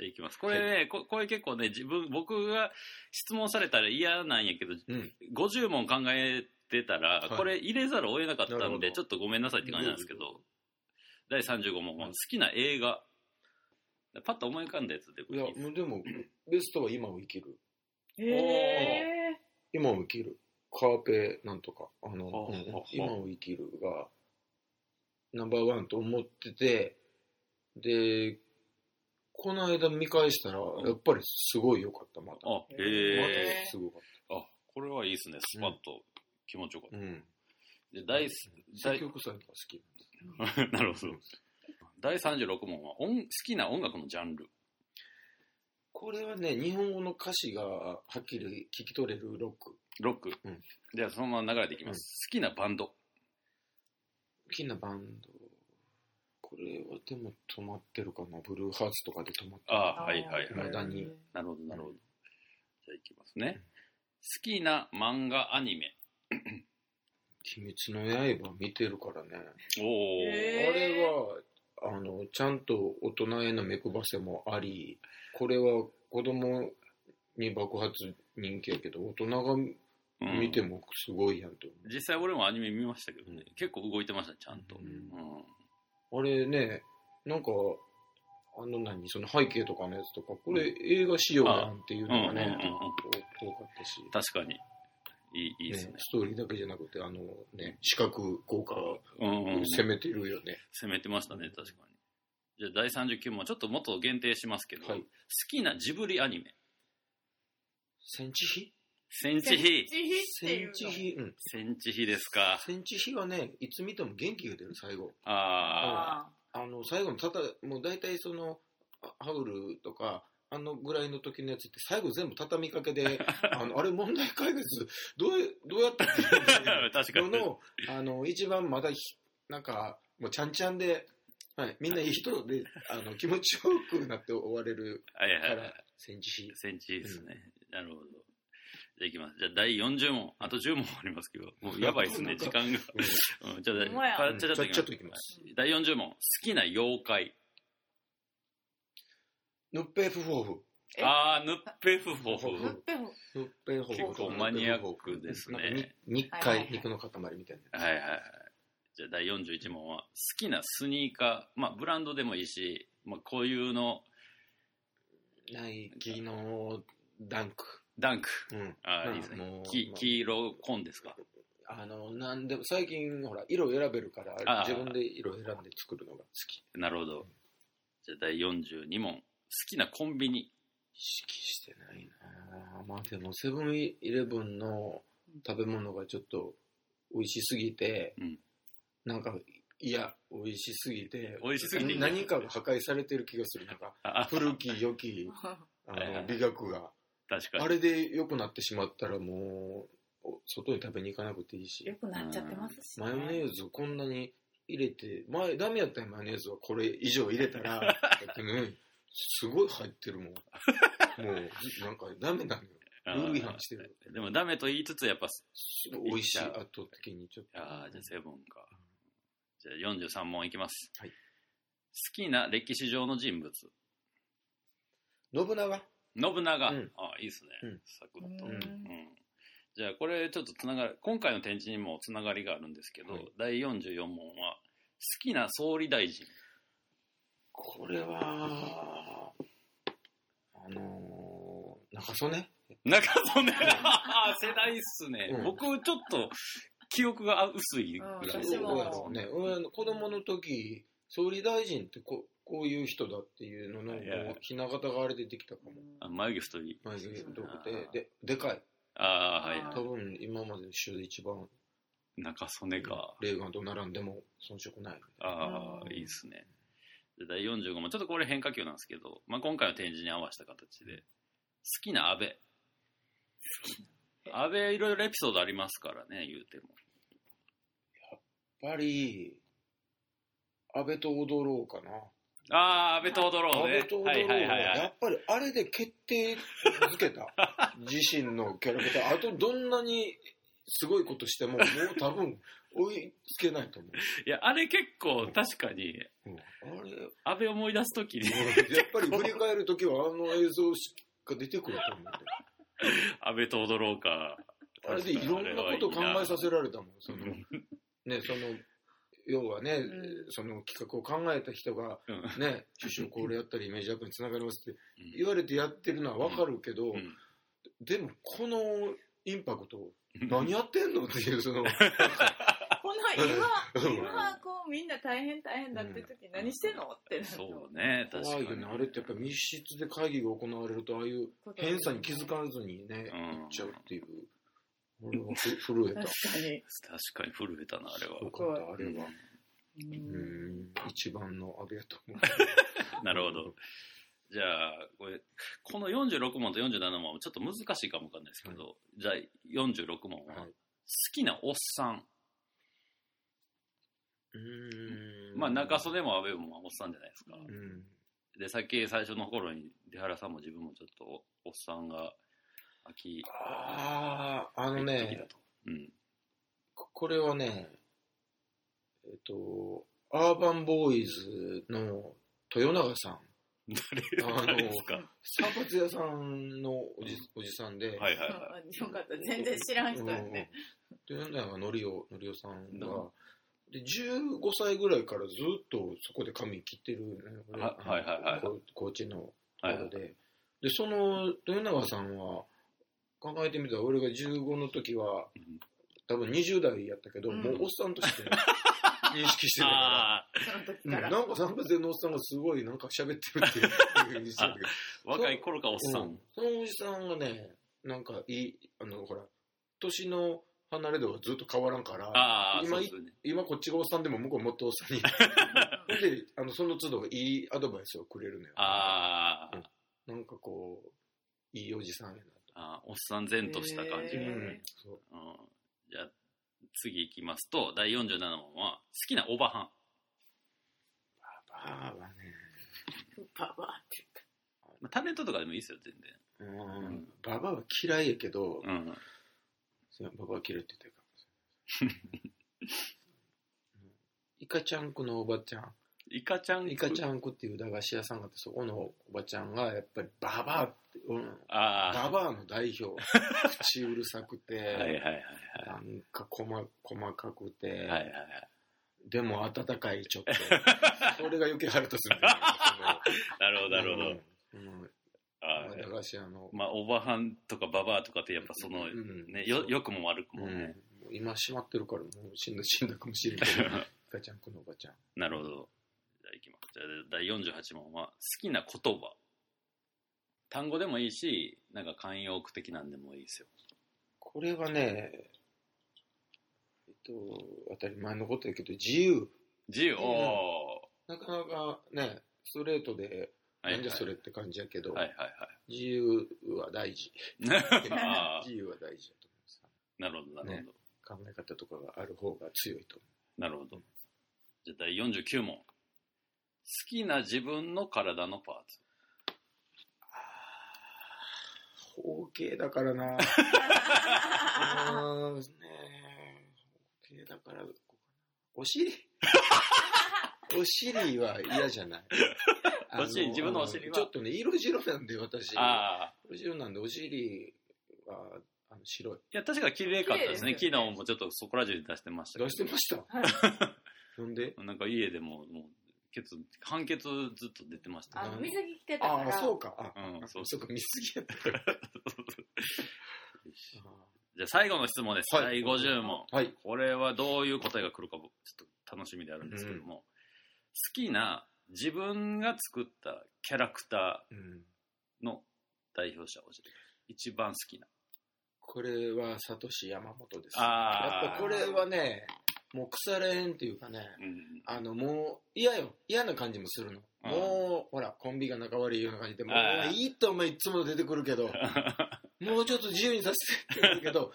じゃあ行きます。これね、ここれ結構ね、自分、僕が質問されたら嫌なんやけど、うん。50問考えてたら、はいこれ入れざるを得なかったんで、ちょっとごめんなさいって感じなんですけど、第35問は好きな映画。パッと思い浮かんだやつでいや、もうでも、ベストは今を生きる。へ今を生きる。カーペなんとか。あの、はあうんはあ今を生きるが、ナンバーワンと思ってて、で、この間見返したら、んやっぱりすごい良かった、また。あ、へへえ。すごかっあ、これはいいですね。スパッと気持ちよかった。た。うん。で、第、積第、極さが好き。なるほど。第36問は音好きな音楽のジャンル。これはね、日本語の歌詞がはっきり聞き取れるロック。ロック。うんじゃあそのまま流れていきます。好きなバンド。好きなバンド。これはでも止まってるかな？ブルーハーツとかで止まってる。あはいはいはい未だになるほど、なるほど。じゃあいきますね。好きな漫画、アニメ。鬼滅の刃見てるからね。おお、あれは、あの、ちゃんと大人への目配せもあり、これは子供に爆発人気やけど、大人がうん見てもすごいやんと思う。実際俺もアニメ見ましたけどね、結構動いてました、ちゃんと。ううんん。あれね、なんか、あの何、その背景とかのやつとか、これ映画仕様やんっていうのがね、多かったし、確かに。いい、いいですねね。ストーリーだけじゃなくて、あのね、視覚効果を。攻めてるよね。攻めてましたね、確かに。じゃあ第39問、ちょっともっと限定しますけど、はい好きなジブリアニメ。センチ比センチヒ。センチヒセン。チ比、うん。センチヒですか。センチ比はね、いつ見ても元気が出る、最後。あああの、最後のたた、もう大体その、あハウルとか、あのぐらいの時のやつって最後全部畳みかけで、あの、あれ問題解決、どうや、どうやってあ。確かに。の？の、あの、一番まだひ、なんか、もうちゃんちゃんで、はい、みんないい人で、あの、気持ちよくなって終われるはいはいはい。から、センチ比。センチヒですね。なるほど。じゃあいきます。じゃあ第40問。あと10問ありますけど、もうやばいですね、時間が。うん、じゃあ、ちょっといきます。第40問。好きな妖怪。ヌッペーフフォーフ。え？あー、ヌッペフホフ。ヌッペフ。ヌッペーフォーフ。結構マニアックですねなんかに日はいはいはい回、肉の塊みたいな。はいはいはい。じゃあ第41問は、好きなスニーカー、まあブランドでもいいし、まあこういうの、ナイキのダンク。ダンク。うん。あいいですね黄色コンですか？あの、なんでも、最近、ほら、色選べるから自分で色選んで作るのが好き。なるほど。じゃあ第42問。好きなコンビニ。意識してないなぁまあでも、セブンイレブンの食べ物がちょっと美味しすぎて、うんなんか、いや、美味しすぎて、美味しすぎて何かが破壊されてる気がする。なんか、あ、古き良き、あの、美学が。確かに。あれで良くなってしまったらもう、お外に食べに行かなくていいしよ。くなっちゃってますし、ね。マヨネーズこんなに入れて、前、ダメやったよ、マヨネーズはこれ以上入れたら、ね、すごい入ってるもん。もう、なんかダメなのよ。あルール違反してる。でもダメと言いつつ、やっぱ、すごい美味しい、圧倒的にちょっと。ああ、じゃあセブンか。じゃあ43問いきます。はい好きな歴史上の人物。信長信長。うんあいいですね。うんサクッと。ううんんじゃあこれちょっとつながる、今回の展示にもつながりがあるんですけど、はい第44問は、好きな総理大臣。これは、あのー、中曽根？中曽根 世代っすね。うん僕ちょっと記憶が薄いぐらい。うん私もどうやろうね。俺子供の時、総理大臣ってここういう人だっていうのの、ひな形があれでできたかも。あ眉毛太い。眉毛太くて、で、でかい。ああ、はいはい。多分今までの種で一番、中曽根か。レーガンと並んでも遜色ない。ああ、うんいいですね。で第45問、ちょっとこれ変化球なんですけど、まあ、今回の展示に合わせた形で、好きな安倍。安倍いろいろエピソードありますからね、言うても。やっぱり、安倍と踊ろうかな。ああ、安倍と踊ろうね安倍と。は、はいはいはいはい。やっぱりあれで決定づけた。自身のキャラクター。あとどんなにすごいことしても、もう多分追いつけないと思う。いや、あれ結構確かに、うんあれ、安倍思い出すときに、やっぱり振り返るときはあの映像しか出てくると思うんで。安倍と踊ろうか。あれでいろんなこと考えさせられたもん。そのうんね、その、要はね、うん。その企画を考えた人が、うん。ね、首相これやったらイメージアップにつながりますって言われてやってるのはわかるけど、うん。でもこのインパクト、何やってんのっていう、その、このうん今、今こうみんな大変大変だって時何してんのってなるそうね、確かに。怖いよね。あれってやっぱ密室で会議が行われると、ああいう偏差に気づかずにね、うん。行っちゃうっていう。ふ震えた。確かに。確かに震えたな、あれは。よかった、あれは。ううんん、一番の安倍やと思う。なるほど。じゃあ、これ、この46問と47問はちょっと難しいかもわかんないですけど、じゃあ46問は、はい好きなおっさん。うーんまあ、中曽根も安倍もおっさんじゃないですか。うん。で、さっき最初の頃に出原さんも自分もちょっとおおっさんが秋ああ、あのね。うん。ここれはね、えっと、アーバンボーイズの豊永さん。誰あの誰ですか？散髪屋さんのおじおじさんで、はいはいはよかった。全然知らん人やね。うん豊永のりお、のりおさんがう、で15歳ぐらいからずっとそこで髪切ってるね、俺ははいはいはいこ高知のとこはいはいろで。で、その豊永さんは、考えてみたら俺が15の時は、多分20代やったけど、うんもうおっさんとして、認識してたから。あその時うん、から。なんか三八線のおっさんがすごいなんか喋ってるっていうふうにしてたけど。あ、若い頃からおっさん。うんそのおじさんがね、なんかいい、あの、ほら、年の離れ度がずっと変わらんから、ああ、今そうですよね。今こっちがおっさんでも向こうもっとおっさんに。う んで、あの、その都度いいアドバイスをくれるのよ。あうんなんかこう、いいおじさんやなと。あ、おっさん然とした感じが。うん、そう。うんじゃあ、次行きますと、第47問は、好きなおばはん。バーはね、ババアってまあタレントとかでもいいですよ、全うん、ババアは嫌いやけど、然。うん。そうババアは嫌いって言ってるかもしれない。うんイカちゃんこのおばちゃん、イカちゃんイカちゃんこっていう駄菓子屋さんがあって、そこのおばちゃんがやっぱりババアって、うん、あババアの代表。口うるさくて、あ、はいはいはいなんか細細かくて、はい。はいはいはい。でも温かいちょっと。それが余計腹立つんだよね。なるほど、なるほど。ど。うんあ駄菓子屋の。まあ、おばはんとかババアとかってやっぱその、うんね、よ、良くも悪くうんもね。今閉まってるからもう死んだ死んだかもしれんけど、イカちゃんこのおばちゃん。なるほど。第48問は、好きな言葉。単語でもいいし、なんか慣用句的なんでもいいですよ。これはね、えっと、当たり前のことやけど、自由。自由、うんおなかなかね、ストレートで、ー。なんじゃそれって感じやけど、はいはいは自由は大事。自由は大事だと思います。あ、なるほど、なるほど。考え方とかがある方が強いと思なるほど。じゃあ第49問。好きな自分の体のパーツ。う。包茎だからな。あうーんね包茎だから、お尻？お尻は嫌じゃない。あお尻自分のお尻は？ちょっとね、色白なんで私。ああ。色白なんでお尻はあの白い。いや、確か綺麗かったですね。綺麗ですよね昨日もちょっとそこら中に出してましたけど。出してました？なんで？なんか家でも、もう、ケツ、半ケツずっと出てましたね。あの水着着てたかああ、ら。そうか。あ、うんそうそうか、見すぎやったから。じゃあ最後の質問です。はい第50問。はい。これはどういう答えが来るか僕ちょっと楽しみであるんですけども、好きな自分が作ったキャラクタうんーの代表者を教えてください。一番好きな。これは、サトシ山本です。やっぱこれはね、もう腐れんっていうかね、うん。あの、もう、嫌よ。嫌な感じもするの。うんもう、ほら、コンビが仲悪いような感じで、もういいとお前いつも出てくるけど、もうちょっと自由にさせてって言うけど、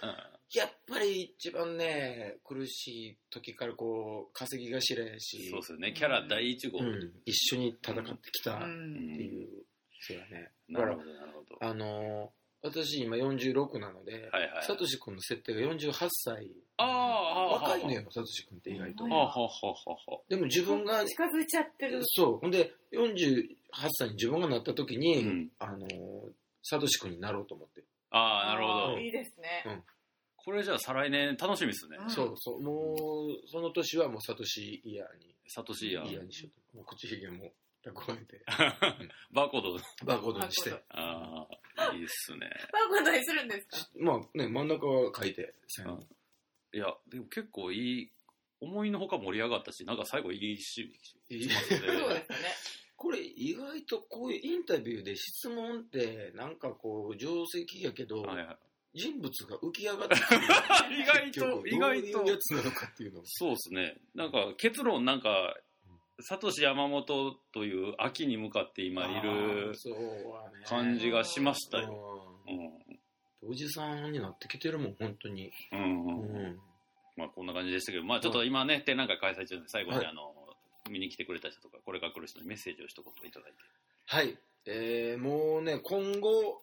やっぱり一番ね、苦しい時からこう、稼ぎ頭やし、そうですよね。キャラ第一号。うん、一緒に戦ってきたうってん。いう、そうやね。だからなるほ、ど、なるほど。あのー私今46なので、はいはい。サトシ君の設定が48歳。若いのよ、サトシ君って意外とう。んはあはあ。でも自分が、近づいちゃってる。そう。ほんで、48歳に自分がなった時に、うんあのーサトシ君になろうと思って。ああ、なるほど。いいですね。これじゃあ再来年楽しみですね。うんそうそう。もう、その年はもうサトシイヤーに、サトシイヤイヤーにしようと。もう口ひげも蓄えて、バーコード。バーコードにして。ああ、いいっすね。バーコードにするんですか？まあね、真ん中は書いて、線うんいや、でも結構いい、思いのほか盛り上がったし、なんか最後いいし、いいしますね。そうですね。これ意外とこういうインタビューで質問ってなんかこう定石やけど、はいはい人物が浮き上がってくる 意外と、意外とどういうやつなのかっていうのそうですね。なんか結論なんか、サトシ山本という秋に向かって今いある感じがしましたよ。おじさんになってきてるもん本当に、うん。ううん。ん、まあこんな感じでしたけど、まあちょっと今ね、展覧会開催中で最後にはい。あの、見に来てくれた人とか、これから来る人にメッセージを一言いただいて。はい。えー、もうね今後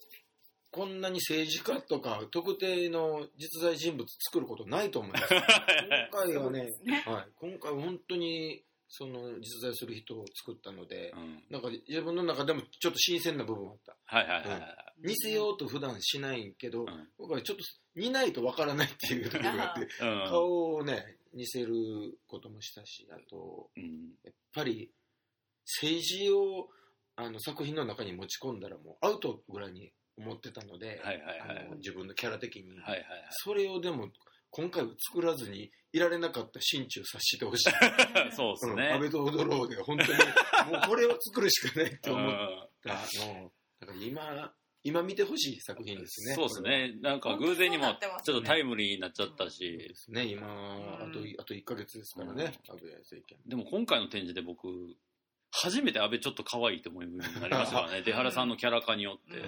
こんなに政治家とか特定の実在人物作ることないと思います。今回はねね。はい、今回本当にその実在する人を作ったので、うん。なんか自分の中でもちょっと新鮮な部分あった。はいはいはいはい。似せようと普段しないけど、ん僕はちょっと似ないとわからないっていうところがあって、うん。顔をね、似せることもしたし、あと、うん。やっぱり政治をあの作品の中に持ち込んだらもうアウトぐらいに思ってたので、はいはいはいあの自分のキャラ的に。はいはいはい。それをでも今回は作らずにいられなかった心中させてほしい。そうですうんね。安倍と踊ろうで、本当に、もうこれを作るしかないと思っうんたの。だから今、今見てほしい作品ですね。そうですね。なんか偶然にもちょっとタイムリーになっちゃったこれは。しで、すね、今、あと、あと1ヶ月ですからね、安倍政権。でも今回の展示で僕、初めて安倍ちょっと可愛いと思いになりましたからね。出原さんのキャラ化によって。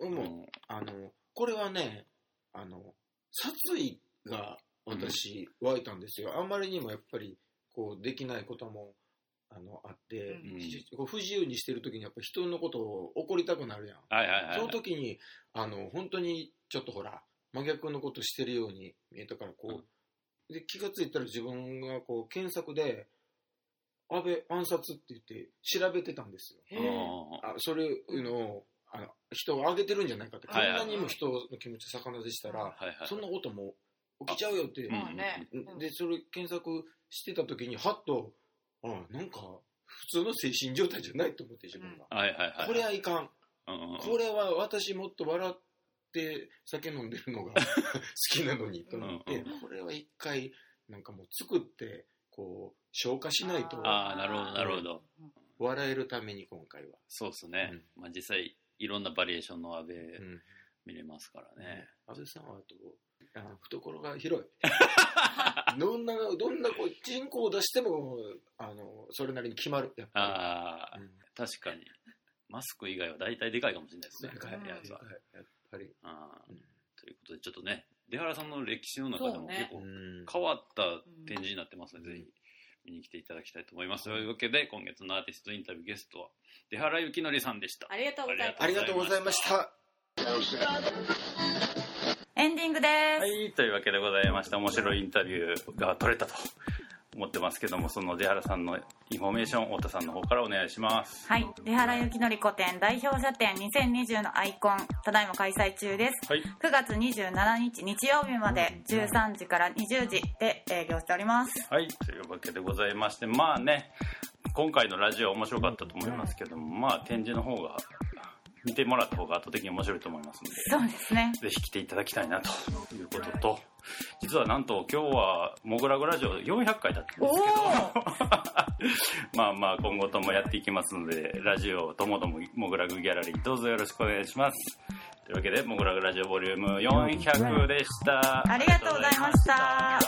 うんあの、これはね、あの、殺意が私、湧いたんですよ。あんまりにもやっぱり、こう、できないことも、あの、あって、うんひこう不自由にしてる時にやっぱ人のことを怒りたくなるやん。はいはいはい。その時に、あの、本当にちょっとほら、真逆のことしてるように見えたから、こう、で、気がついたら自分がこう、検索で、安倍暗殺って言って調べてたんですよ。へえああそれいうのを、あの、人を上げてるんじゃないかって、こんはいはいなにも人の気持ち逆なでしたら、ーはいはい。そんなことも起きちゃうよって、まあね。うんで、それ検索してた時に、はっと、あなんか、普通の精神状態じゃないと思って、自分が。はいはいはい。これはいかん。うんうんこれは私もっと笑って酒飲んでるのが 好きなのにと思って、うんこれは一回、なんかもう作って、こう、消化しないと、ああ、なるほどなるほど。笑えるために今回は。そうですね。まあ実際、いろんなバリエーションの安倍うん見れますからね。安倍さんはあとあの 懐が広い。どんなどんなこう人口を出してもあのそれなりに決まる。やっぱああり、、うん。確かに。マスク以外は大体でかいかもしれないですね。でかい。やつは。やっぱり、あーうんということで、ちょっとね、出原さんの歴史の中でも結構うん。変わった展示になってますので、うん。ぜひ見に来ていただきたいと思います。というわけで、今月のアーティストインタビューゲストは、出原幸則さんでした。ありがとうございます。ありがとうございましたエンディングです。はい、というわけでございまして、面白いインタビューが取れたと思ってますけども、その出原さんのインフォメーション、太田さんの方からお願いします。はい。出原幸則個展代表者展2020のアイコン、ただいま開催中です。はい。9月27日日曜日まで13時から20時で営業しております。はい、というわけでございまして、まあね、今回のラジオ面白かったと思いますけども、まあ展示の方が、見てもらった方が圧倒的に面白いと思いますのでそうですね。ぜひ来ていただきたいなと。いうことと実はなんと今日は「モグラグラジオ」400回だったんですけど まあまあ今後ともやっていきますのでラジオともどもモグラグギャラリーどうぞよろしくお願いします。というわけで「モグラグラジオボリューム400でした。ありがとうございました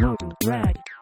「モグラグ